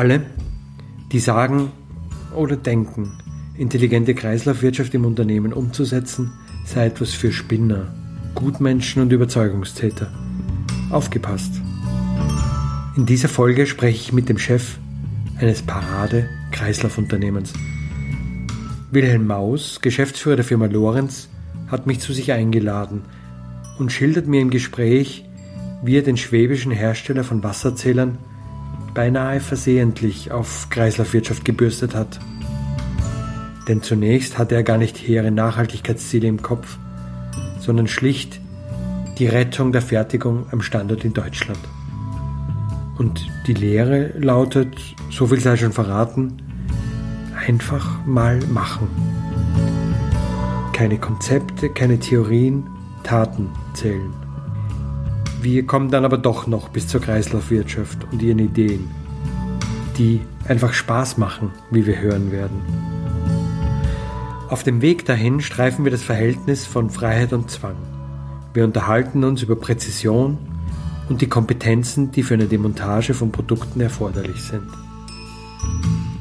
Alle, die sagen oder denken, intelligente Kreislaufwirtschaft im Unternehmen umzusetzen, sei etwas für Spinner, Gutmenschen und Überzeugungstäter. Aufgepasst! In dieser Folge spreche ich mit dem Chef eines Parade-Kreislaufunternehmens. Wilhelm Maus, Geschäftsführer der Firma Lorenz, hat mich zu sich eingeladen und schildert mir im Gespräch, wie er den schwäbischen Hersteller von Wasserzählern beinahe versehentlich auf Kreislaufwirtschaft gebürstet hat. Denn zunächst hatte er gar nicht hehre Nachhaltigkeitsziele im Kopf, sondern schlicht die Rettung der Fertigung am Standort in Deutschland. Und die Lehre lautet, so viel sei schon verraten, einfach mal machen. Keine Konzepte, keine Theorien, Taten zählen. Wir kommen dann aber doch noch bis zur Kreislaufwirtschaft und ihren Ideen, die einfach Spaß machen, wie wir hören werden. Auf dem Weg dahin streifen wir das Verhältnis von Freiheit und Zwang. Wir unterhalten uns über Präzision und die Kompetenzen, die für eine Demontage von Produkten erforderlich sind.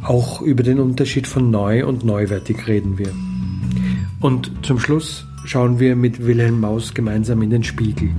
Auch über den Unterschied von neu und neuwertig reden wir. Und zum Schluss schauen wir mit Wilhelm Maus gemeinsam in den Spiegel.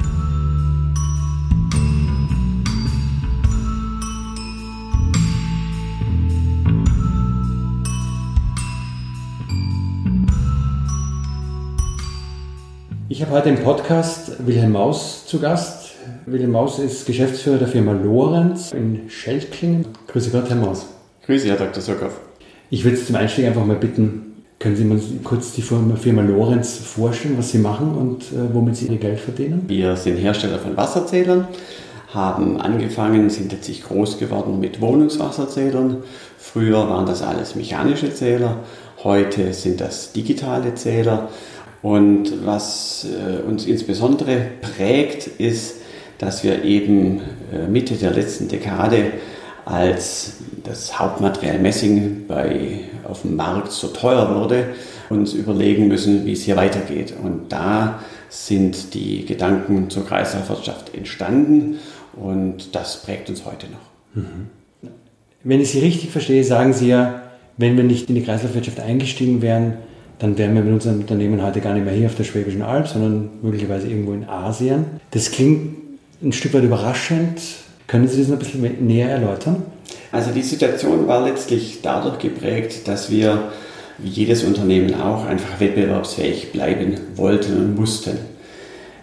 Ich habe heute im Podcast Wilhelm Maus zu Gast. Wilhelm Maus ist Geschäftsführer der Firma Lorenz in Schelklingen. Grüße Gott, Herr Maus. Grüße, Herr Dr. Sokow. Ich würde zum Einstieg einfach mal bitten, können Sie mal kurz die Firma, Firma Lorenz vorstellen, was Sie machen und äh, womit Sie Ihr Geld verdienen? Wir sind Hersteller von Wasserzählern, haben angefangen, sind letztlich groß geworden mit Wohnungswasserzählern. Früher waren das alles mechanische Zähler, heute sind das digitale Zähler und was äh, uns insbesondere prägt, ist, dass wir eben äh, Mitte der letzten Dekade, als das Hauptmaterial Messing bei, auf dem Markt so teuer wurde, uns überlegen müssen, wie es hier weitergeht. Und da sind die Gedanken zur Kreislaufwirtschaft entstanden und das prägt uns heute noch. Mhm. Wenn ich Sie richtig verstehe, sagen Sie ja, wenn wir nicht in die Kreislaufwirtschaft eingestiegen wären, dann wären wir mit unserem Unternehmen heute gar nicht mehr hier auf der Schwäbischen Alb, sondern möglicherweise irgendwo in Asien. Das klingt ein Stück weit überraschend. Können Sie das noch ein bisschen näher erläutern? Also die Situation war letztlich dadurch geprägt, dass wir, wie jedes Unternehmen auch, einfach wettbewerbsfähig bleiben wollten und mussten.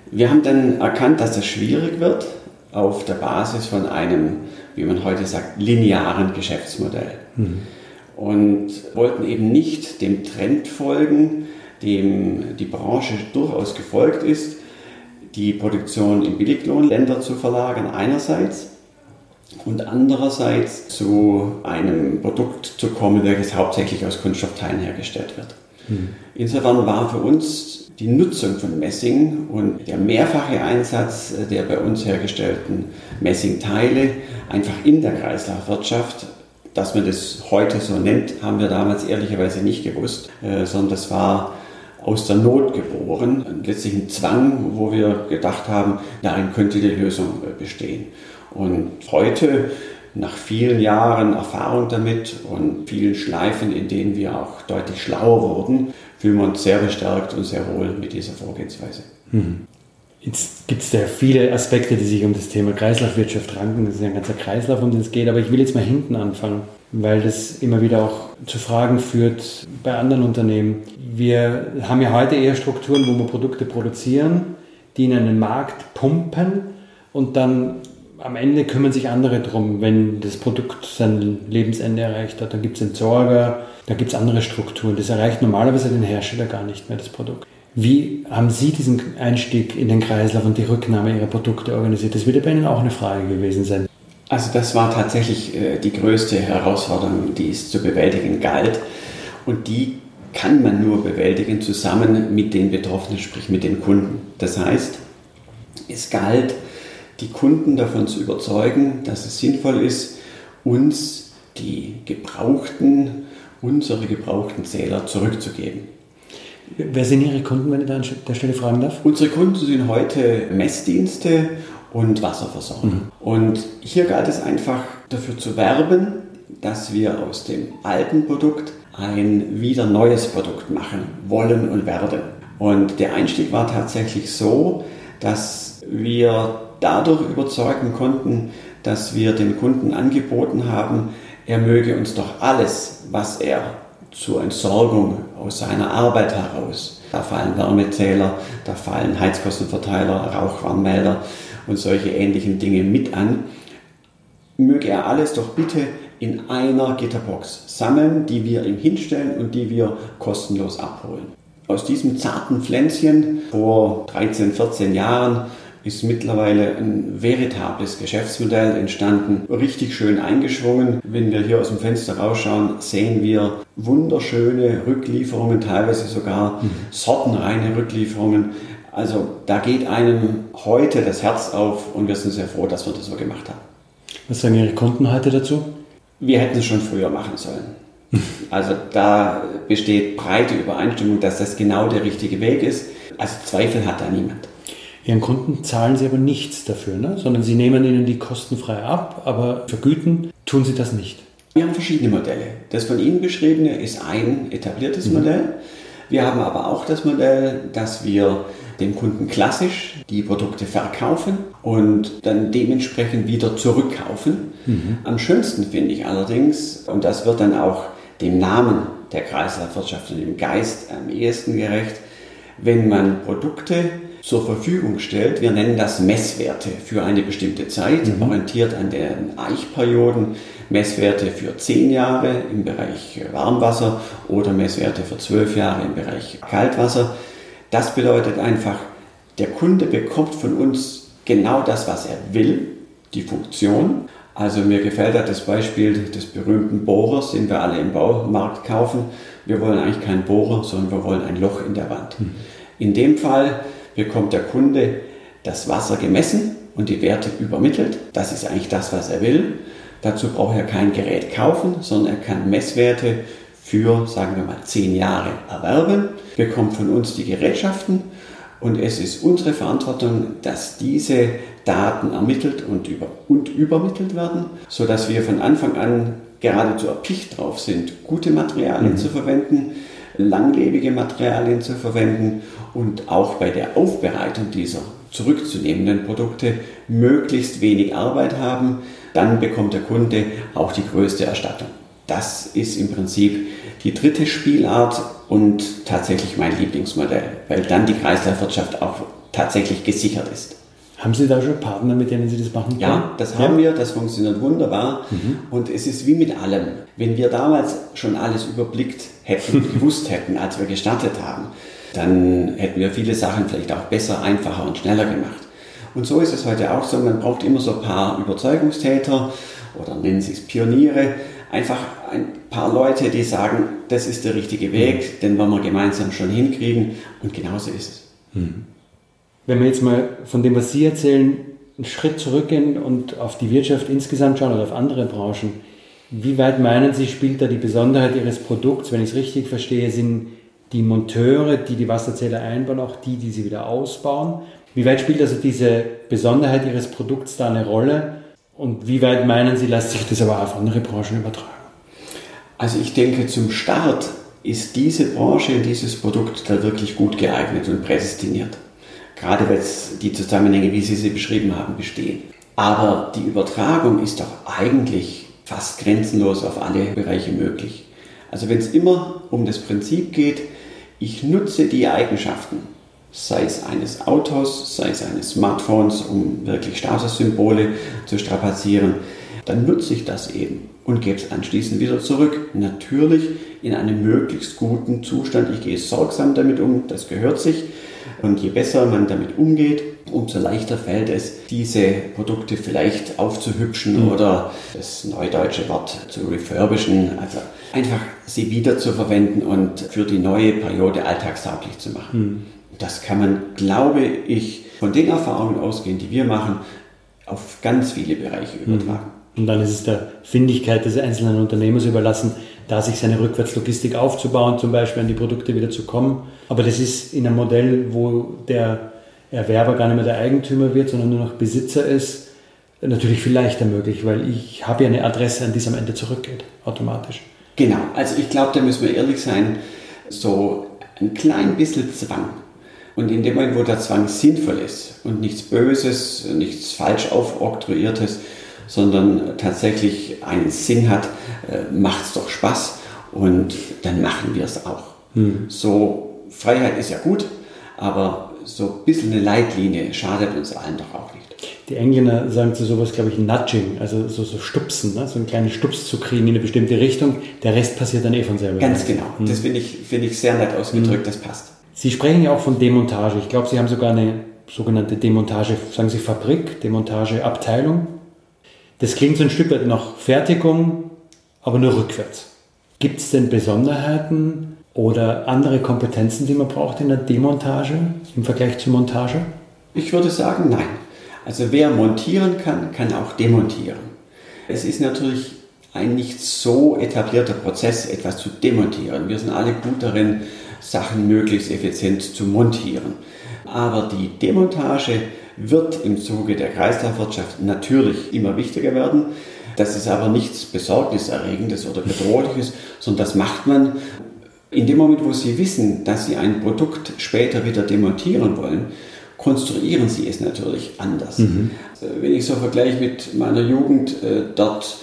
Wir haben dann erkannt, dass das schwierig wird auf der Basis von einem, wie man heute sagt, linearen Geschäftsmodell. Mhm und wollten eben nicht dem Trend folgen, dem die Branche durchaus gefolgt ist, die Produktion in Billiglohnländer zu verlagern einerseits und andererseits zu einem Produkt zu kommen, welches hauptsächlich aus Kunststoffteilen hergestellt wird. Mhm. Insofern war für uns die Nutzung von Messing und der mehrfache Einsatz der bei uns hergestellten Messingteile einfach in der Kreislaufwirtschaft dass man das heute so nennt, haben wir damals ehrlicherweise nicht gewusst, äh, sondern das war aus der Not geboren, letztlich ein Zwang, wo wir gedacht haben, darin könnte die Lösung äh, bestehen. Und heute, nach vielen Jahren Erfahrung damit und vielen Schleifen, in denen wir auch deutlich schlauer wurden, fühlen wir uns sehr bestärkt und sehr wohl mit dieser Vorgehensweise. Mhm. Jetzt gibt es da viele Aspekte, die sich um das Thema Kreislaufwirtschaft ranken. Das ist ja ein ganzer Kreislauf, um den es geht. Aber ich will jetzt mal hinten anfangen, weil das immer wieder auch zu Fragen führt bei anderen Unternehmen. Wir haben ja heute eher Strukturen, wo wir Produkte produzieren, die in einen Markt pumpen und dann am Ende kümmern sich andere drum, wenn das Produkt sein Lebensende erreicht hat. Dann gibt es Entsorger, da gibt es andere Strukturen. Das erreicht normalerweise den Hersteller gar nicht mehr, das Produkt. Wie haben Sie diesen Einstieg in den Kreislauf und die Rücknahme Ihrer Produkte organisiert? Das wird bei Ihnen auch eine Frage gewesen sein. Also das war tatsächlich äh, die größte Herausforderung, die es zu bewältigen galt. Und die kann man nur bewältigen zusammen mit den Betroffenen, sprich mit den Kunden. Das heißt, es galt, die Kunden davon zu überzeugen, dass es sinnvoll ist, uns die gebrauchten, unsere gebrauchten Zähler zurückzugeben. Wer sind Ihre Kunden, wenn ich da an der Stelle fragen darf? Unsere Kunden sind heute Messdienste und Wasserversorgung. Mhm. Und hier galt es einfach dafür zu werben, dass wir aus dem alten Produkt ein wieder neues Produkt machen wollen und werden. Und der Einstieg war tatsächlich so, dass wir dadurch überzeugen konnten, dass wir den Kunden angeboten haben, er möge uns doch alles, was er zur Entsorgung aus seiner Arbeit heraus, da fallen Wärmezähler, da fallen Heizkostenverteiler, Rauchwarnmelder und solche ähnlichen Dinge mit an, möge er alles doch bitte in einer Gitterbox sammeln, die wir ihm hinstellen und die wir kostenlos abholen. Aus diesem zarten Pflänzchen vor 13, 14 Jahren ist mittlerweile ein veritables Geschäftsmodell entstanden, richtig schön eingeschwungen. Wenn wir hier aus dem Fenster rausschauen, sehen wir wunderschöne Rücklieferungen, teilweise sogar mhm. sortenreine Rücklieferungen. Also da geht einem heute das Herz auf und wir sind sehr froh, dass wir das so gemacht haben. Was sagen Ihre Kunden heute dazu? Wir hätten es schon früher machen sollen. Also da besteht breite Übereinstimmung, dass das genau der richtige Weg ist. Also Zweifel hat da niemand. Ihren Kunden zahlen Sie aber nichts dafür, ne? sondern Sie nehmen ihnen die kostenfrei ab, aber vergüten tun Sie das nicht. Wir haben verschiedene Modelle. Das von Ihnen beschriebene ist ein etabliertes mhm. Modell. Wir haben aber auch das Modell, dass wir dem Kunden klassisch die Produkte verkaufen und dann dementsprechend wieder zurückkaufen. Mhm. Am schönsten finde ich allerdings, und das wird dann auch dem Namen der Kreislaufwirtschaft und dem Geist am ehesten gerecht, wenn man Produkte zur Verfügung stellt. Wir nennen das Messwerte für eine bestimmte Zeit, mhm. orientiert an den Eichperioden. Messwerte für zehn Jahre im Bereich Warmwasser oder Messwerte für zwölf Jahre im Bereich Kaltwasser. Das bedeutet einfach, der Kunde bekommt von uns genau das, was er will, die Funktion. Also mir gefällt das Beispiel des berühmten Bohrers, den wir alle im Baumarkt kaufen. Wir wollen eigentlich keinen Bohrer, sondern wir wollen ein Loch in der Wand. Mhm. In dem Fall bekommt der Kunde das Wasser gemessen und die Werte übermittelt. Das ist eigentlich das, was er will. Dazu braucht er kein Gerät kaufen, sondern er kann Messwerte für, sagen wir mal, zehn Jahre erwerben, bekommt von uns die Gerätschaften und es ist unsere Verantwortung, dass diese Daten ermittelt und, über, und übermittelt werden, sodass wir von Anfang an geradezu erpicht drauf sind, gute Materialien mhm. zu verwenden, langlebige Materialien zu verwenden und auch bei der Aufbereitung dieser zurückzunehmenden Produkte möglichst wenig Arbeit haben, dann bekommt der Kunde auch die größte Erstattung. Das ist im Prinzip die dritte Spielart und tatsächlich mein Lieblingsmodell, weil dann die Kreislaufwirtschaft auch tatsächlich gesichert ist. Haben Sie da schon Partner, mit denen Sie das machen können? Ja, das ja. haben wir, das funktioniert wunderbar. Mhm. Und es ist wie mit allem. Wenn wir damals schon alles überblickt hätten, gewusst hätten, als wir gestartet haben, dann hätten wir viele Sachen vielleicht auch besser, einfacher und schneller gemacht. Und so ist es heute auch so, man braucht immer so ein paar Überzeugungstäter oder nennen Sie es Pioniere, einfach ein paar Leute, die sagen, das ist der richtige Weg, mhm. den wollen wir gemeinsam schon hinkriegen und genauso ist es. Mhm. Wenn wir jetzt mal von dem, was Sie erzählen, einen Schritt zurückgehen und auf die Wirtschaft insgesamt schauen oder auf andere Branchen, wie weit meinen Sie, spielt da die Besonderheit Ihres Produkts, wenn ich es richtig verstehe, sind die Monteure, die die Wasserzähler einbauen, auch die, die sie wieder ausbauen? Wie weit spielt also diese Besonderheit Ihres Produkts da eine Rolle? Und wie weit meinen Sie, lässt sich das aber auf andere Branchen übertragen? Also ich denke, zum Start ist diese Branche, dieses Produkt da wirklich gut geeignet und prädestiniert. Gerade weil die Zusammenhänge, wie Sie sie beschrieben haben, bestehen. Aber die Übertragung ist doch eigentlich fast grenzenlos auf alle Bereiche möglich. Also wenn es immer um das Prinzip geht, ich nutze die Eigenschaften, sei es eines Autos, sei es eines Smartphones, um wirklich Statussymbole zu strapazieren, dann nutze ich das eben und gebe es anschließend wieder zurück. Natürlich in einem möglichst guten Zustand. Ich gehe sorgsam damit um, das gehört sich. Und je besser man damit umgeht, umso leichter fällt es, diese Produkte vielleicht aufzuhübschen mhm. oder das neudeutsche Wort zu refurbischen, also einfach sie wieder zu verwenden und für die neue Periode alltagstauglich zu machen. Mhm. Das kann man, glaube ich, von den Erfahrungen ausgehen, die wir machen, auf ganz viele Bereiche mhm. übertragen. Und dann ist es der Findigkeit des einzelnen Unternehmers überlassen, da sich seine Rückwärtslogistik aufzubauen, zum Beispiel an die Produkte wieder zu kommen. Aber das ist in einem Modell, wo der Erwerber gar nicht mehr der Eigentümer wird, sondern nur noch Besitzer ist, natürlich viel leichter möglich, weil ich habe ja eine Adresse, an die es am Ende zurückgeht, automatisch. Genau, also ich glaube, da müssen wir ehrlich sein, so ein klein bisschen Zwang. Und in dem Moment, wo der Zwang sinnvoll ist und nichts Böses, nichts falsch aufoktroyiertes, sondern tatsächlich einen Sinn hat, äh, macht es doch Spaß und dann machen wir es auch. Hm. So, Freiheit ist ja gut, aber so ein bisschen eine Leitlinie schadet uns allen doch auch nicht. Die Engländer sagen zu sowas, glaube ich, Nudging, also so, so Stupsen, ne? so einen kleinen Stups zu kriegen in eine bestimmte Richtung. Der Rest passiert dann eh von selber. Ganz genau. Hm. Das finde ich, find ich sehr nett ausgedrückt, hm. das passt. Sie sprechen ja auch von Demontage. Ich glaube, Sie haben sogar eine sogenannte Demontage, sagen Sie Fabrik, Demontageabteilung. Das klingt so ein Stück weit nach Fertigung, aber nur rückwärts. Gibt es denn Besonderheiten oder andere Kompetenzen, die man braucht in der Demontage im Vergleich zur Montage? Ich würde sagen, nein. Also wer montieren kann, kann auch demontieren. Es ist natürlich ein nicht so etablierter Prozess, etwas zu demontieren. Wir sind alle gut darin, Sachen möglichst effizient zu montieren. Aber die Demontage wird im Zuge der Kreislaufwirtschaft natürlich immer wichtiger werden. Das ist aber nichts Besorgniserregendes oder Bedrohliches, sondern das macht man in dem Moment, wo Sie wissen, dass Sie ein Produkt später wieder demontieren wollen, konstruieren Sie es natürlich anders. Mhm. Wenn ich so vergleiche mit meiner Jugend, äh, dort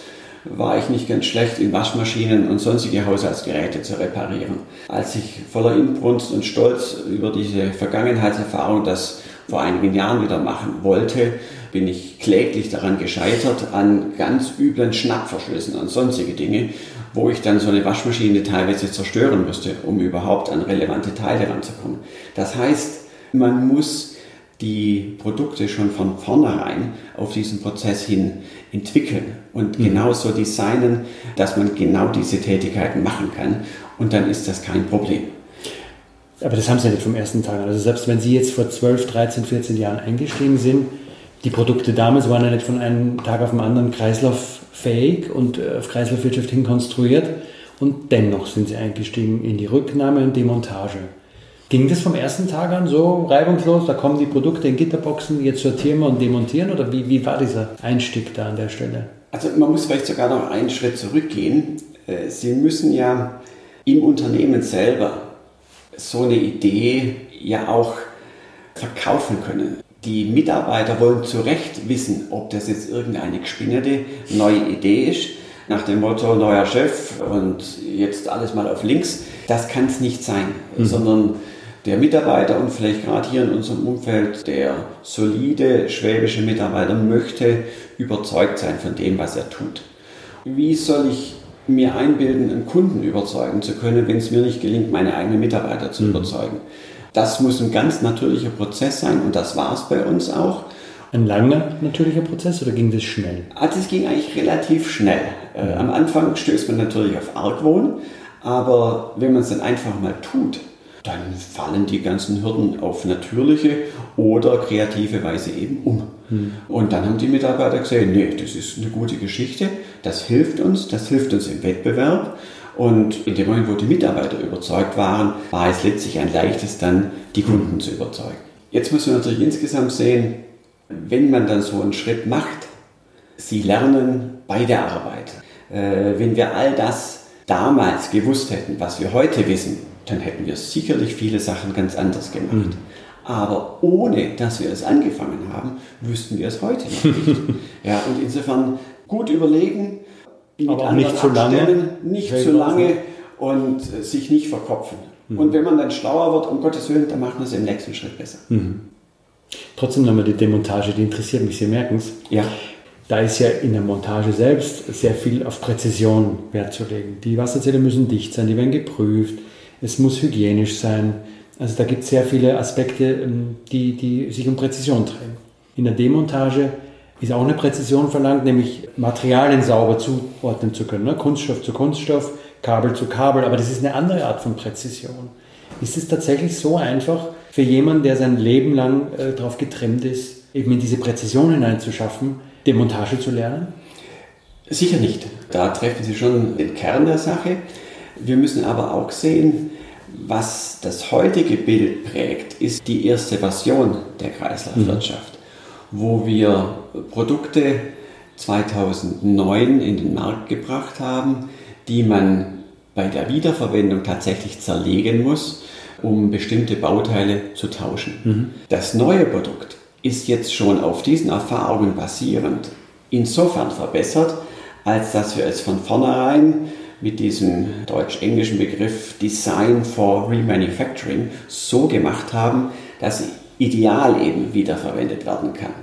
war ich nicht ganz schlecht in Waschmaschinen und sonstige Haushaltsgeräte zu reparieren. Als ich voller Inbrunst und Stolz über diese Vergangenheitserfahrung das vor einigen Jahren wieder machen wollte, bin ich kläglich daran gescheitert an ganz üblen Schnappverschlüssen und sonstige Dinge, wo ich dann so eine Waschmaschine teilweise zerstören müsste, um überhaupt an relevante Teile ranzukommen. Das heißt, man muss die Produkte schon von vornherein auf diesen Prozess hin entwickeln und mhm. genauso designen, dass man genau diese Tätigkeiten machen kann. Und dann ist das kein Problem. Aber das haben Sie ja nicht vom ersten Tag an. Also selbst wenn Sie jetzt vor 12, 13, 14 Jahren eingestiegen sind, die Produkte damals waren ja nicht von einem Tag auf den anderen kreislauffähig und äh, auf Kreislaufwirtschaft hin konstruiert. Und dennoch sind Sie eingestiegen in die Rücknahme und Demontage. Ging das vom ersten Tag an so reibungslos? Da kommen die Produkte in Gitterboxen, jetzt sortieren wir und demontieren? Oder wie, wie war dieser Einstieg da an der Stelle? Also man muss vielleicht sogar noch einen Schritt zurückgehen. Äh, Sie müssen ja im Unternehmen selber so eine Idee ja auch verkaufen können. Die Mitarbeiter wollen zu Recht wissen, ob das jetzt irgendeine gespinnerte neue Idee ist, nach dem Motto neuer Chef und jetzt alles mal auf links. Das kann es nicht sein, mhm. sondern der Mitarbeiter und vielleicht gerade hier in unserem Umfeld der solide schwäbische Mitarbeiter möchte überzeugt sein von dem, was er tut. Wie soll ich mir einbilden, einen Kunden überzeugen zu können, wenn es mir nicht gelingt, meine eigenen Mitarbeiter zu mhm. überzeugen? Das muss ein ganz natürlicher Prozess sein und das war es bei uns auch. Ein langer natürlicher Prozess oder ging das schnell? Also es ging eigentlich relativ schnell. Äh, am Anfang stößt man natürlich auf Argwohn, aber wenn man es dann einfach mal tut, dann fallen die ganzen Hürden auf natürliche oder kreative Weise eben um. Hm. Und dann haben die Mitarbeiter gesehen, nee, das ist eine gute Geschichte, das hilft uns, das hilft uns im Wettbewerb. Und in dem Moment, wo die Mitarbeiter überzeugt waren, war es letztlich ein leichtes dann, die Kunden zu überzeugen. Jetzt muss man natürlich insgesamt sehen, wenn man dann so einen Schritt macht, sie lernen bei der Arbeit. Äh, wenn wir all das damals gewusst hätten, was wir heute wissen, dann hätten wir sicherlich viele Sachen ganz anders gemacht. Mhm. Aber ohne, dass wir es angefangen haben, wüssten wir es heute noch nicht. ja, und insofern gut überlegen, mit Aber nicht zu lange. Nicht zu lange und äh, sich nicht verkopfen. Mhm. Und wenn man dann schlauer wird, um Gottes Willen, dann macht man es im nächsten Schritt besser. Mhm. Trotzdem nochmal die Demontage, die interessiert mich, Sie merken es. Ja. Da ist ja in der Montage selbst sehr viel auf Präzision Wert zu legen. Die Wasserzähler müssen dicht sein, die werden geprüft, es muss hygienisch sein. Also da gibt es sehr viele Aspekte, ähm, die, die sich um Präzision drehen. In der Demontage ist auch eine Präzision verlangt, nämlich Materialien sauber zuordnen zu können. Ne? Kunststoff zu Kunststoff, Kabel zu Kabel, aber das ist eine andere Art von Präzision. Ist es tatsächlich so einfach für jemanden, der sein Leben lang äh, darauf getrimmt ist, eben in diese Präzision hineinzuschaffen, Demontage zu lernen? Sicher nicht. Da treffen Sie schon den Kern der Sache. Wir müssen aber auch sehen, was das heutige Bild prägt, ist die erste Version der Kreislaufwirtschaft, mhm. wo wir Produkte 2009 in den Markt gebracht haben, die man bei der Wiederverwendung tatsächlich zerlegen muss, um bestimmte Bauteile zu tauschen. Mhm. Das neue Produkt ist jetzt schon auf diesen Erfahrungen basierend insofern verbessert, als dass wir es von vornherein mit diesem deutsch-englischen Begriff Design for Remanufacturing so gemacht haben, dass sie ideal eben wiederverwendet werden kann.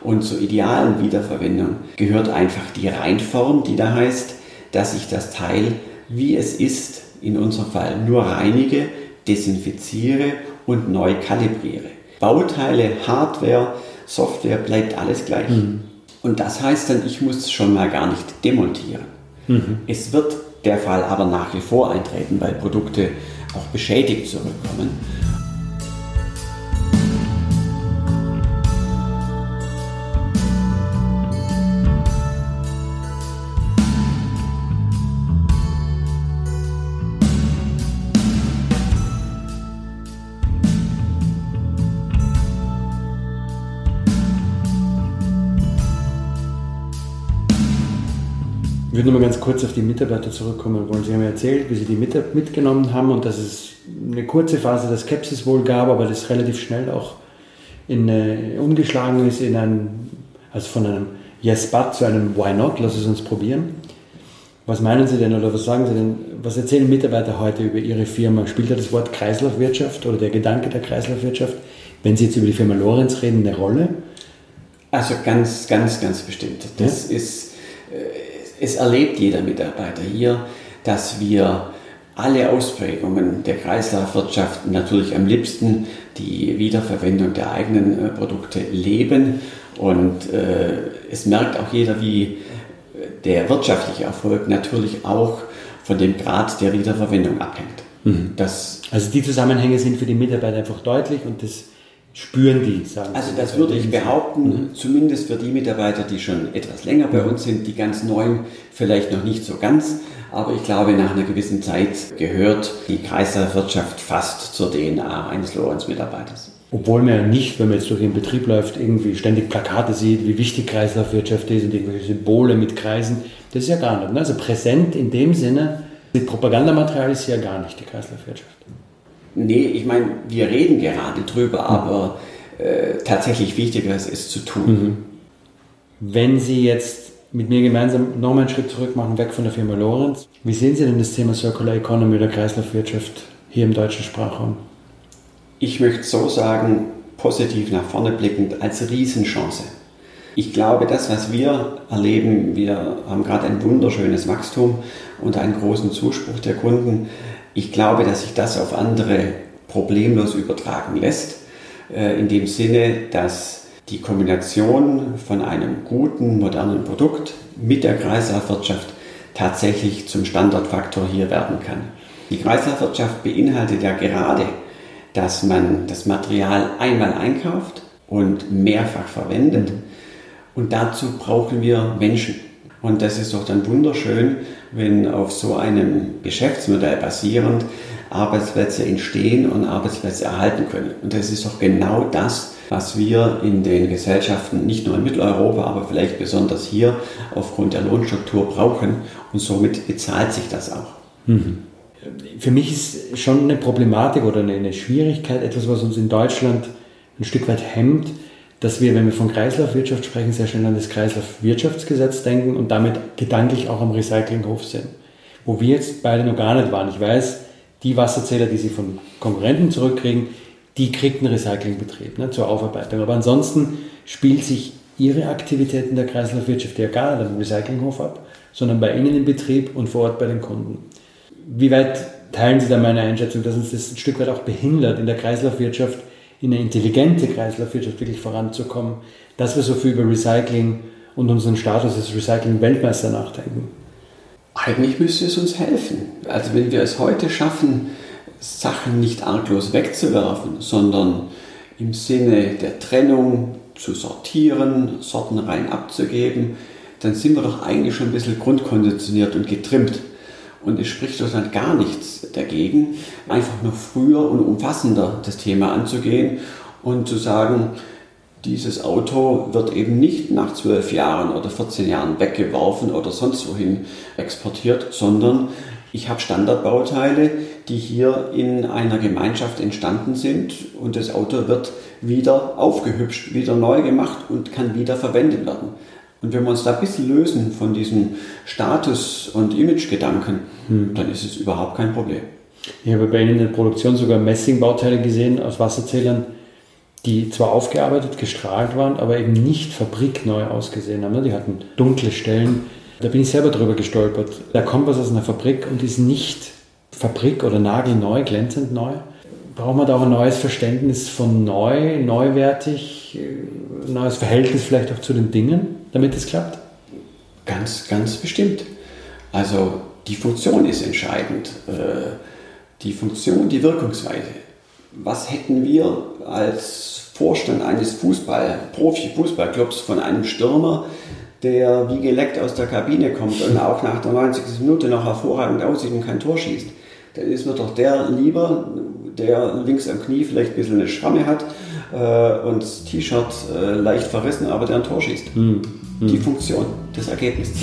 Und zur idealen Wiederverwendung gehört einfach die Reinform, die da heißt, dass ich das Teil, wie es ist, in unserem Fall nur reinige, desinfiziere und neu kalibriere. Bauteile, Hardware, Software bleibt alles gleich. Mhm. Und das heißt dann, ich muss es schon mal gar nicht demontieren. Mhm. Es wird der Fall aber nach wie vor eintreten, weil Produkte auch beschädigt zurückkommen. Würde nur mal ganz kurz auf die Mitarbeiter zurückkommen wollen. Sie haben ja erzählt, wie Sie die mit, mitgenommen haben und dass es eine kurze Phase der Skepsis wohl gab, aber das relativ schnell auch in, äh, umgeschlagen ist in ein, also von einem Yes but zu einem Why not, lass es uns probieren. Was meinen Sie denn oder was sagen Sie denn, was erzählen Mitarbeiter heute über Ihre Firma? Spielt da das Wort Kreislaufwirtschaft oder der Gedanke der Kreislaufwirtschaft, wenn Sie jetzt über die Firma Lorenz reden, eine Rolle? Also ganz, ganz, ganz bestimmt. Das ja? ist, äh, es erlebt jeder Mitarbeiter hier, dass wir alle Ausprägungen der Kreislaufwirtschaft natürlich am liebsten die Wiederverwendung der eigenen äh, Produkte leben. Und äh, es merkt auch jeder, wie äh, der wirtschaftliche Erfolg natürlich auch von dem Grad der Wiederverwendung abhängt. Mhm. Also die Zusammenhänge sind für die Mitarbeiter einfach deutlich und das spüren die, sagen Also das würde ich behaupten, mhm. zumindest für die Mitarbeiter, die schon etwas länger bei uns sind, die ganz neuen vielleicht noch nicht so ganz. Aber ich glaube, nach einer gewissen Zeit gehört die Kreislaufwirtschaft fast zur DNA eines Lorenz-Mitarbeiters. Obwohl man ja nicht, wenn man jetzt durch den Betrieb läuft, irgendwie ständig Plakate sieht, wie wichtig Kreislaufwirtschaft ist und irgendwelche Symbole mit Kreisen. Das ist ja gar nicht. Ne? Also präsent in dem Sinne, mit Propagandamaterial ist ja gar nicht die Kreislaufwirtschaft. Nee, ich meine, wir reden gerade drüber, mhm. aber äh, tatsächlich wichtiger ist es zu tun. Mhm. Wenn Sie jetzt mit mir gemeinsam nochmal einen Schritt zurück machen, weg von der Firma Lorenz, wie sehen Sie denn das Thema Circular Economy oder Kreislaufwirtschaft hier im deutschen Sprachraum? Ich möchte so sagen, positiv nach vorne blickend, als Riesenchance. Ich glaube, das, was wir erleben, wir haben gerade ein wunderschönes Wachstum und einen großen Zuspruch der Kunden. Ich glaube, dass sich das auf andere problemlos übertragen lässt, äh, in dem Sinne, dass die Kombination von einem guten, modernen Produkt mit der Kreislaufwirtschaft tatsächlich zum Standardfaktor hier werden kann. Die Kreislaufwirtschaft beinhaltet ja gerade, dass man das Material einmal einkauft und mehrfach verwendet. Und dazu brauchen wir Menschen. Und das ist doch dann wunderschön, wenn auf so einem Geschäftsmodell basierend Arbeitsplätze entstehen und Arbeitsplätze erhalten können. Und das ist doch genau das, was wir in den Gesellschaften nicht nur in Mitteleuropa, aber vielleicht besonders hier aufgrund der Lohnstruktur brauchen. Und somit bezahlt sich das auch. Mhm. Für mich ist schon eine Problematik oder eine Schwierigkeit, etwas, was uns in Deutschland ein Stück weit hemmt, dass wir, wenn wir von Kreislaufwirtschaft sprechen, sehr schnell an das Kreislaufwirtschaftsgesetz denken und damit gedanklich auch am Recyclinghof sind. Wo wir jetzt beide noch gar nicht waren. Ich weiß, die Wasserzähler, die sie von Konkurrenten zurückkriegen, die kriegt einen Recyclingbetrieb ne, zur Aufarbeitung. Aber ansonsten spielt sich ihre Aktivität in der Kreislaufwirtschaft ja gar nicht am Recyclinghof ab, sondern bei Ihnen im Betrieb und vor Ort bei den Kunden. Wie weit teilen Sie da meine Einschätzung, dass uns das ein Stück weit auch behindert, in der Kreislaufwirtschaft, in eine intelligente Kreislaufwirtschaft wirklich voranzukommen, dass wir so viel über Recycling und unseren Status als Recycling-Weltmeister nachdenken? Eigentlich müsste es uns helfen. Also wenn wir es heute schaffen, Sachen nicht arglos wegzuwerfen, sondern im Sinne der Trennung zu sortieren, sortenrein abzugeben, dann sind wir doch eigentlich schon ein bisschen grundkonditioniert und getrimmt. Und es spricht dann gar nichts dagegen, einfach nur früher und umfassender das Thema anzugehen und zu sagen, dieses Auto wird eben nicht nach zwölf Jahren oder 14 Jahren weggeworfen oder sonst wohin exportiert, sondern ich habe Standardbauteile, die hier in einer Gemeinschaft entstanden sind und das Auto wird wieder aufgehübscht, wieder neu gemacht und kann wieder verwendet werden. Und wenn wir uns da ein bisschen lösen von diesem Status- und Imagegedanken, hm. dann ist es überhaupt kein Problem. Ich habe bei Ihnen in der Produktion sogar Messingbauteile gesehen aus Wasserzählern, die zwar aufgearbeitet, gestrahlt waren, aber eben nicht fabrikneu ausgesehen haben. Die hatten dunkle Stellen. Da bin ich selber drüber gestolpert. Da kommt was aus einer Fabrik und ist nicht Fabrik oder nagelneu, glänzend neu. Braucht man da auch ein neues Verständnis von neu, neuwertig, ein neues Verhältnis vielleicht auch zu den Dingen? damit es klappt? Ganz, ganz bestimmt. Also die Funktion ist entscheidend. Äh, die Funktion, die Wirkungsweise. Was hätten wir als Vorstand eines Fußball, Profi-Fußballclubs von einem Stürmer, der wie geleckt aus der Kabine kommt und auch nach der 90. Minute noch hervorragend aussieht und kein Tor schießt? Dann ist mir doch der lieber, der links am Knie vielleicht ein bisschen eine Schramme hat äh, und das T-Shirt äh, leicht verrissen, aber der ein Tor schießt. Hm. Hm. Die Funktion, das Ergebnis.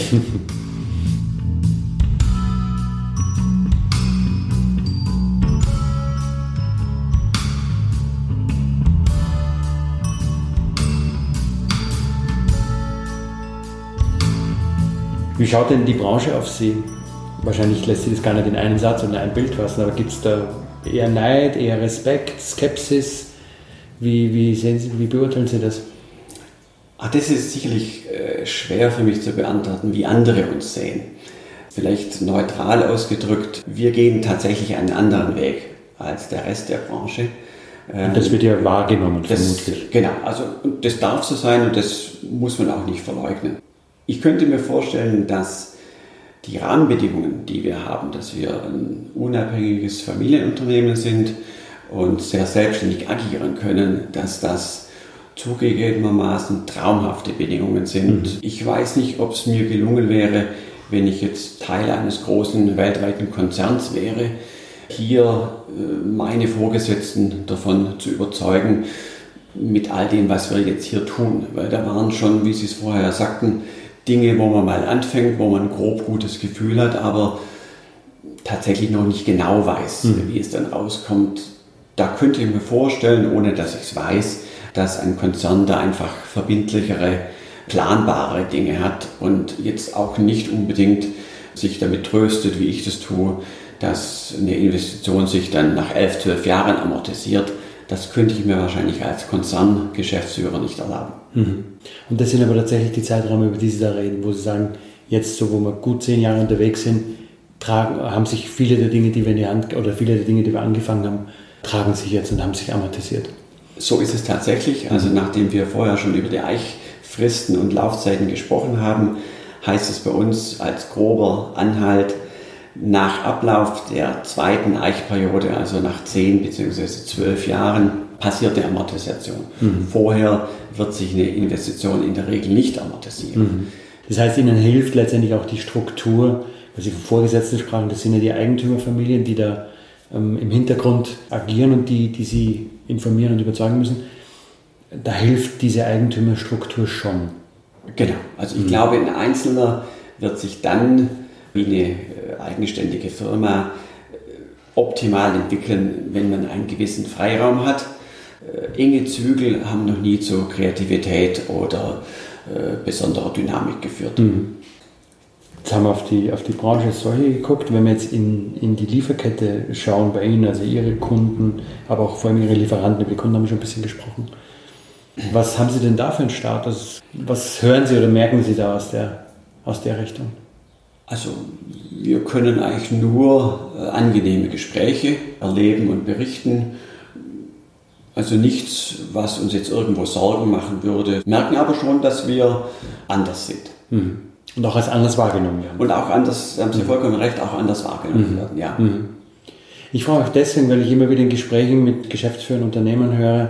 Wie schaut denn die Branche auf Sie? Wahrscheinlich lässt sich das gar nicht in einem Satz oder in ein Bild fassen, aber gibt es da eher Neid, eher Respekt, Skepsis? Wie, wie, sehen Sie, wie beurteilen Sie das? Ach, das ist sicherlich äh, schwer für mich zu beantworten, wie andere uns sehen. Vielleicht neutral ausgedrückt, wir gehen tatsächlich einen anderen Weg als der Rest der Branche. Ähm, das wird ja wahrgenommen, das, vermutlich. Genau, also das darf so sein und das muss man auch nicht verleugnen. Ich könnte mir vorstellen, dass die Rahmenbedingungen, die wir haben, dass wir ein unabhängiges Familienunternehmen sind und sehr selbstständig agieren können, dass das zugegebenermaßen traumhafte Bedingungen sind. Mhm. Ich weiß nicht, ob es mir gelungen wäre, wenn ich jetzt Teil eines großen weltweiten Konzerns wäre, hier äh, meine Vorgesetzten davon zu überzeugen, mit all dem, was wir jetzt hier tun. Weil da waren schon, wie Sie es vorher sagten, Dinge, wo man mal anfängt, wo man ein grob gutes Gefühl hat, aber tatsächlich noch nicht genau weiß, mhm. wie es dann rauskommt. Da könnte ich mir vorstellen, ohne dass ich es weiß, dass ein Konzern da einfach verbindlichere, planbare Dinge hat und jetzt auch nicht unbedingt sich damit tröstet, wie ich das tue, dass eine Investition sich dann nach elf, zwölf Jahren amortisiert. Das könnte ich mir wahrscheinlich als Konzerngeschäftsführer nicht erlauben. Mhm. Und das sind aber tatsächlich die Zeiträume, über die Sie da reden, wo Sie sagen, jetzt so, wo wir gut zehn Jahre unterwegs sind, tragen, haben sich viele der Dinge, die wir in die Hand, oder viele der Dinge, die wir angefangen haben, tragen sich jetzt und haben sich amortisiert. So ist es tatsächlich. Also nachdem wir vorher schon über die Eichfristen und Laufzeiten gesprochen haben, heißt es bei uns als grober Anhalt, nach Ablauf der zweiten Eichperiode, also nach zehn bzw. zwölf Jahren, passiert die Amortisation. Mhm. Vorher wird sich eine Investition in der Regel nicht amortisieren. Mhm. Das heißt, Ihnen hilft letztendlich auch die Struktur, weil Sie von Vorgesetzten sprachen, das sind ja die Eigentümerfamilien, die da ähm, im Hintergrund agieren und die, die Sie informieren und überzeugen müssen, da hilft diese Eigentümerstruktur schon. Genau, also ich mhm. glaube, ein Einzelner wird sich dann wie eine äh, eigenständige Firma äh, optimal entwickeln, wenn man einen gewissen Freiraum hat, enge Zügel haben noch nie zu Kreativität oder äh, besonderer Dynamik geführt. Mhm. Jetzt haben wir auf die, auf die Branche als solche geguckt. Wenn wir jetzt in, in die Lieferkette schauen bei Ihnen, also Ihre Kunden, aber auch vor allem Ihre Lieferanten, über die Kunden haben wir schon ein bisschen gesprochen. Was haben Sie denn da für einen Status? Was hören Sie oder merken Sie da aus der, aus der Richtung? Also wir können eigentlich nur äh, angenehme Gespräche erleben und berichten. Also nichts, was uns jetzt irgendwo Sorgen machen würde. Merken aber schon, dass wir anders sind. Mhm. Und auch als anders wahrgenommen werden. Und auch anders, haben Sie mhm. vollkommen recht, auch anders wahrgenommen mhm. werden, ja. Mhm. Ich frage auch deswegen, weil ich immer wieder in Gesprächen mit geschäftsführenden Unternehmen höre,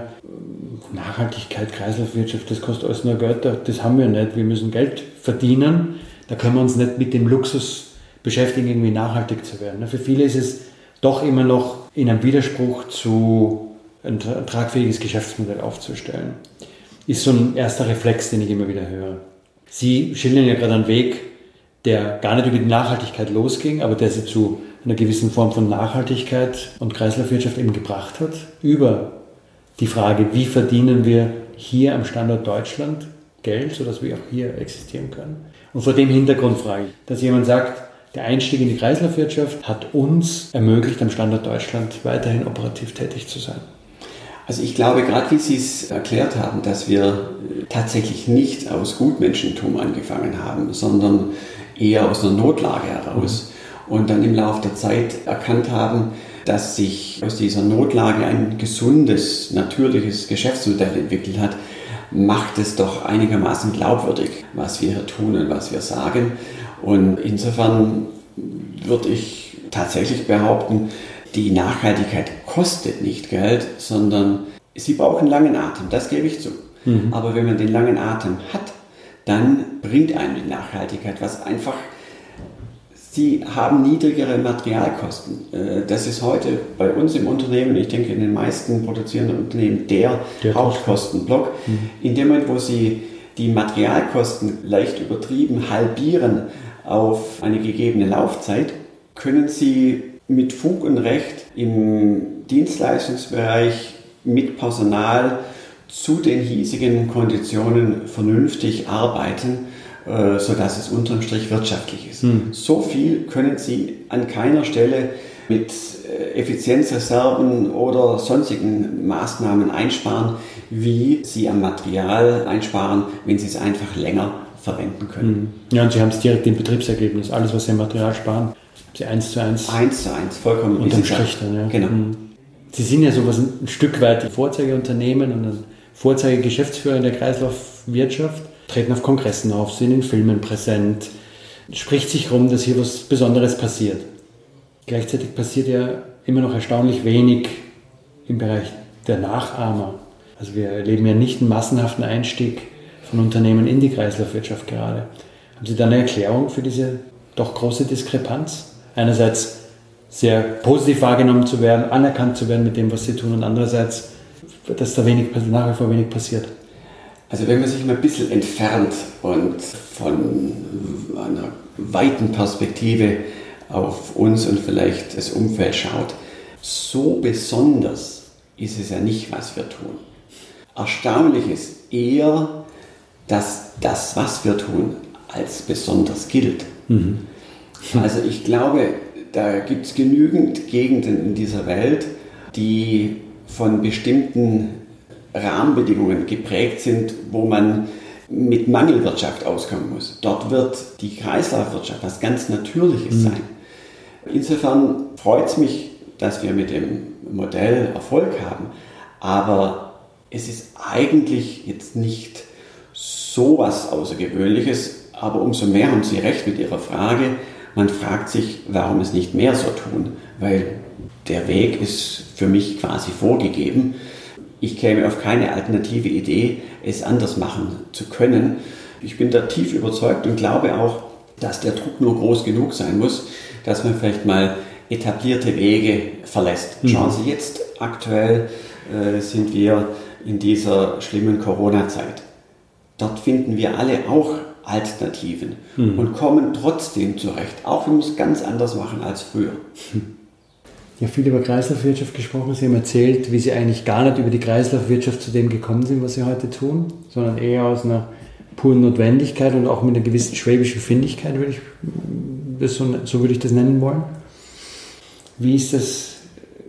Nachhaltigkeit, Kreislaufwirtschaft, das kostet alles nur Geld, das haben wir nicht. Wir müssen Geld verdienen, da können wir uns nicht mit dem Luxus beschäftigen, irgendwie nachhaltig zu werden. Für viele ist es doch immer noch in einem Widerspruch zu ein tragfähiges Geschäftsmodell aufzustellen. Ist so ein erster Reflex, den ich immer wieder höre. Sie schildern ja gerade einen Weg, der gar nicht über die Nachhaltigkeit losging, aber der sie zu einer gewissen Form von Nachhaltigkeit und Kreislaufwirtschaft eben gebracht hat, über die Frage, wie verdienen wir hier am Standort Deutschland Geld, sodass wir auch hier existieren können. Und vor dem Hintergrund frage ich, dass jemand sagt, der Einstieg in die Kreislaufwirtschaft hat uns ermöglicht, am Standort Deutschland weiterhin operativ tätig zu sein. Also ich glaube, gerade wie Sie es erklärt haben, dass wir tatsächlich nicht aus Gutmenschentum angefangen haben, sondern eher aus einer Notlage heraus mhm. und dann im Laufe der Zeit erkannt haben, dass sich aus dieser Notlage ein gesundes, natürliches Geschäftsmodell entwickelt hat, macht es doch einigermaßen glaubwürdig, was wir hier tun und was wir sagen. Und insofern würde ich tatsächlich behaupten, die Nachhaltigkeit kostet nicht Geld, sondern sie braucht einen langen Atem, das gebe ich zu. Mhm. Aber wenn man den langen Atem hat, dann bringt einem die Nachhaltigkeit was einfach. Sie haben niedrigere Materialkosten. Äh, das ist heute bei uns im Unternehmen, ich denke in den meisten produzierenden Unternehmen, der, der Hauptkostenblock. Mhm. In dem Moment, wo Sie die Materialkosten leicht übertrieben halbieren auf eine gegebene Laufzeit, können Sie mit Fug und Recht im Dienstleistungsbereich mit Personal zu den hiesigen Konditionen vernünftig arbeiten, äh, sodass es unterm Strich wirtschaftlich ist. Hm. So viel können Sie an keiner Stelle mit äh, Effizienzreserven oder sonstigen Maßnahmen einsparen, wie Sie am Material einsparen, wenn Sie es einfach länger verwenden können. Hm. Ja, und Sie haben es direkt im Betriebsergebnis. Alles, was Sie am Material sparen, Sie eins zu eins. Eins zu eins, vollkommen. Unterm Strich dann, ja. Genau. Hm. Sie sind ja sowas ein Stück weit Vorzeigeunternehmen und ein Vorzeigegeschäftsführer in der Kreislaufwirtschaft, treten auf Kongressen auf, sind in Filmen präsent, spricht sich rum, dass hier was Besonderes passiert. Gleichzeitig passiert ja immer noch erstaunlich wenig im Bereich der Nachahmer. Also wir erleben ja nicht einen massenhaften Einstieg von Unternehmen in die Kreislaufwirtschaft gerade. Haben Sie da eine Erklärung für diese doch große Diskrepanz? Einerseits sehr positiv wahrgenommen zu werden, anerkannt zu werden mit dem, was sie tun und andererseits, dass da wenig, nach wie vor wenig passiert. Also wenn man sich mal ein bisschen entfernt und von einer weiten Perspektive auf uns und vielleicht das Umfeld schaut, so besonders ist es ja nicht, was wir tun. Erstaunlich ist eher, dass das, was wir tun, als besonders gilt. Mhm. Also ich glaube, da gibt es genügend Gegenden in dieser Welt, die von bestimmten Rahmenbedingungen geprägt sind, wo man mit Mangelwirtschaft auskommen muss. Dort wird die Kreislaufwirtschaft was ganz Natürliches mhm. sein. Insofern freut es mich, dass wir mit dem Modell Erfolg haben, aber es ist eigentlich jetzt nicht so was Außergewöhnliches, aber umso mehr haben Sie recht mit Ihrer Frage, man fragt sich, warum es nicht mehr so tun, weil der Weg ist für mich quasi vorgegeben. Ich käme auf keine alternative Idee, es anders machen zu können. Ich bin da tief überzeugt und glaube auch, dass der Druck nur groß genug sein muss, dass man vielleicht mal etablierte Wege verlässt. Mhm. Schauen Sie jetzt, aktuell äh, sind wir in dieser schlimmen Corona-Zeit. Dort finden wir alle auch Alternativen hm. und kommen trotzdem zurecht, auch wenn wir es ganz anders machen als früher. ja viel über Kreislaufwirtschaft gesprochen. Sie haben erzählt, wie Sie eigentlich gar nicht über die Kreislaufwirtschaft zu dem gekommen sind, was Sie heute tun, sondern eher aus einer puren Notwendigkeit und auch mit einer gewissen schwäbischen Findigkeit, würde ich das so, so würde ich das nennen wollen. Wie ist das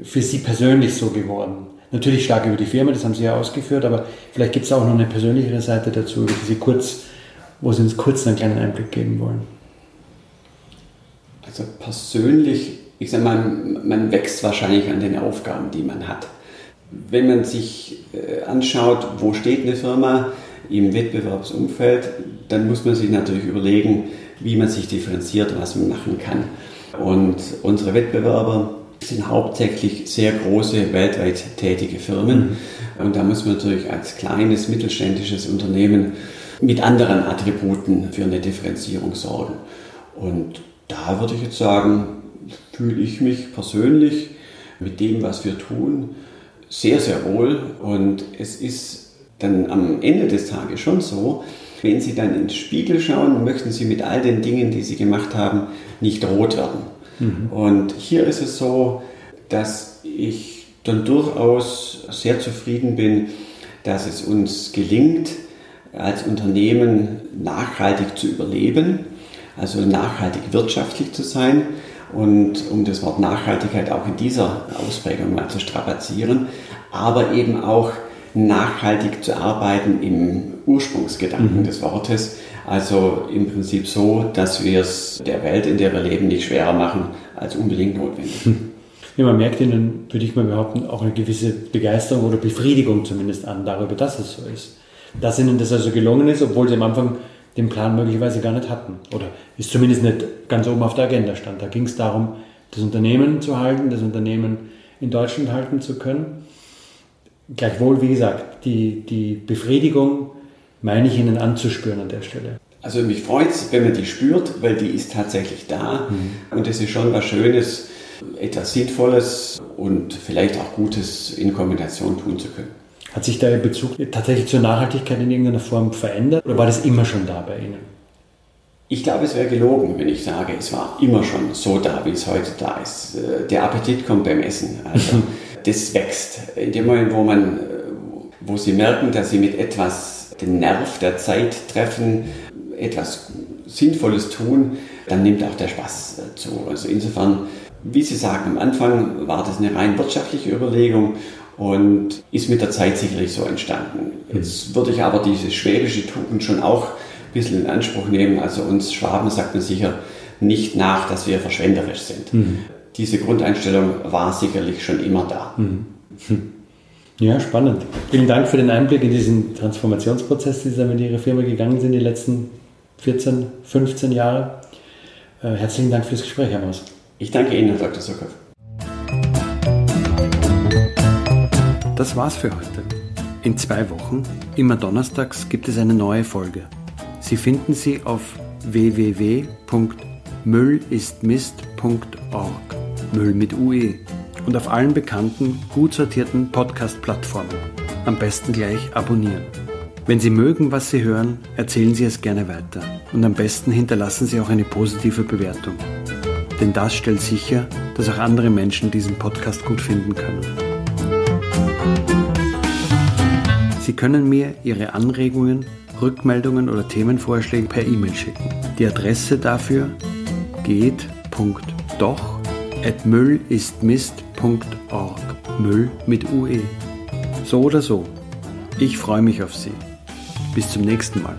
für Sie persönlich so geworden? Natürlich stark über die Firma, das haben Sie ja ausgeführt, aber vielleicht gibt es auch noch eine persönlichere Seite dazu, über die Sie kurz, wo Sie uns kurz einen kleinen Einblick geben wollen. Also persönlich, ich sage mal, man wächst wahrscheinlich an den Aufgaben, die man hat. Wenn man sich äh, anschaut, wo steht eine Firma im Wettbewerbsumfeld, dann muss man sich natürlich überlegen, wie man sich differenziert, was man machen kann. Und unsere Wettbewerber sind hauptsächlich sehr große, weltweit tätige Firmen. Mhm. Und da muss man natürlich als kleines mittelständisches Unternehmen mit anderen Attributen für eine Differenzierung sorgen. Und da würde ich jetzt sagen, fühle ich mich persönlich mit dem, was wir tun, sehr, sehr wohl. Und es ist dann am Ende des Tages schon so, wenn Sie dann ins Spiegel schauen, möchten Sie mit all den Dingen, die Sie gemacht haben, nicht rot werden. Mhm. Und hier ist es so, dass ich dann durchaus sehr zufrieden bin, dass es uns gelingt, als Unternehmen nachhaltig zu überleben, also nachhaltig wirtschaftlich zu sein. Und um das Wort Nachhaltigkeit auch in dieser Ausprägung mal zu strapazieren, aber eben auch nachhaltig zu arbeiten im Ursprungsgedanken mhm. des Wortes. Also im Prinzip so, dass wir es der Welt, in der wir leben, nicht schwerer machen als unbedingt notwendig. Ja, man merkt Ihnen, würde ich mal behaupten, auch eine gewisse Begeisterung oder Befriedigung zumindest an darüber, dass es so ist. Dass Ihnen das also gelungen ist, obwohl Sie am Anfang den Plan möglicherweise gar nicht hatten. Oder ist zumindest nicht ganz oben auf der Agenda stand. Da ging es darum, das Unternehmen zu halten, das Unternehmen in Deutschland halten zu können. Gleichwohl, wie gesagt, die, die Befriedigung meine ich Ihnen anzuspüren an der Stelle. Also mich freut es, wenn man die spürt, weil die ist tatsächlich da. Mhm. Und es ist schon was Schönes, etwas Sinnvolles und vielleicht auch Gutes in Kombination tun zu können. Hat sich da Ihr Bezug tatsächlich zur Nachhaltigkeit in irgendeiner Form verändert oder war das immer schon da bei Ihnen? Ich glaube, es wäre gelogen, wenn ich sage, es war immer schon so da, wie es heute da ist. Äh, der Appetit kommt beim Essen. Also das wächst. In dem Moment, wo man, äh, wo Sie merken, dass Sie mit etwas den Nerv der Zeit treffen, etwas Sinnvolles tun, dann nimmt auch der Spaß äh, zu. Also insofern, wie Sie sagen, am Anfang war das eine rein wirtschaftliche Überlegung und ist mit der Zeit sicherlich so entstanden. Jetzt würde ich aber diese schwäbische Tugend schon auch ein bisschen in Anspruch nehmen. Also uns Schwaben sagt man sicher nicht nach, dass wir verschwenderisch sind. Mhm. Diese Grundeinstellung war sicherlich schon immer da. Mhm. Ja, spannend. Vielen Dank für den Einblick in diesen Transformationsprozess, den Sie mit Ihrer Firma gegangen sind, die letzten 14, 15 Jahre. Äh, herzlichen Dank fürs Gespräch, Herr Maus. Ich danke Ihnen, Herr Dr. Zucker. Das war's für heute. In zwei Wochen, immer donnerstags, gibt es eine neue Folge. Sie finden sie auf www.müllistmist.org. Müll mit UE. Und auf allen bekannten, gut sortierten Podcast-Plattformen. Am besten gleich abonnieren. Wenn Sie mögen, was Sie hören, erzählen Sie es gerne weiter. Und am besten hinterlassen Sie auch eine positive Bewertung. Denn das stellt sicher, dass auch andere Menschen diesen Podcast gut finden können. Sie können mir Ihre Anregungen, Rückmeldungen oder Themenvorschläge per E-Mail schicken. Die Adresse dafür geht.doch@müllistmist.org. Müll mit UE. So oder so. Ich freue mich auf Sie. Bis zum nächsten Mal.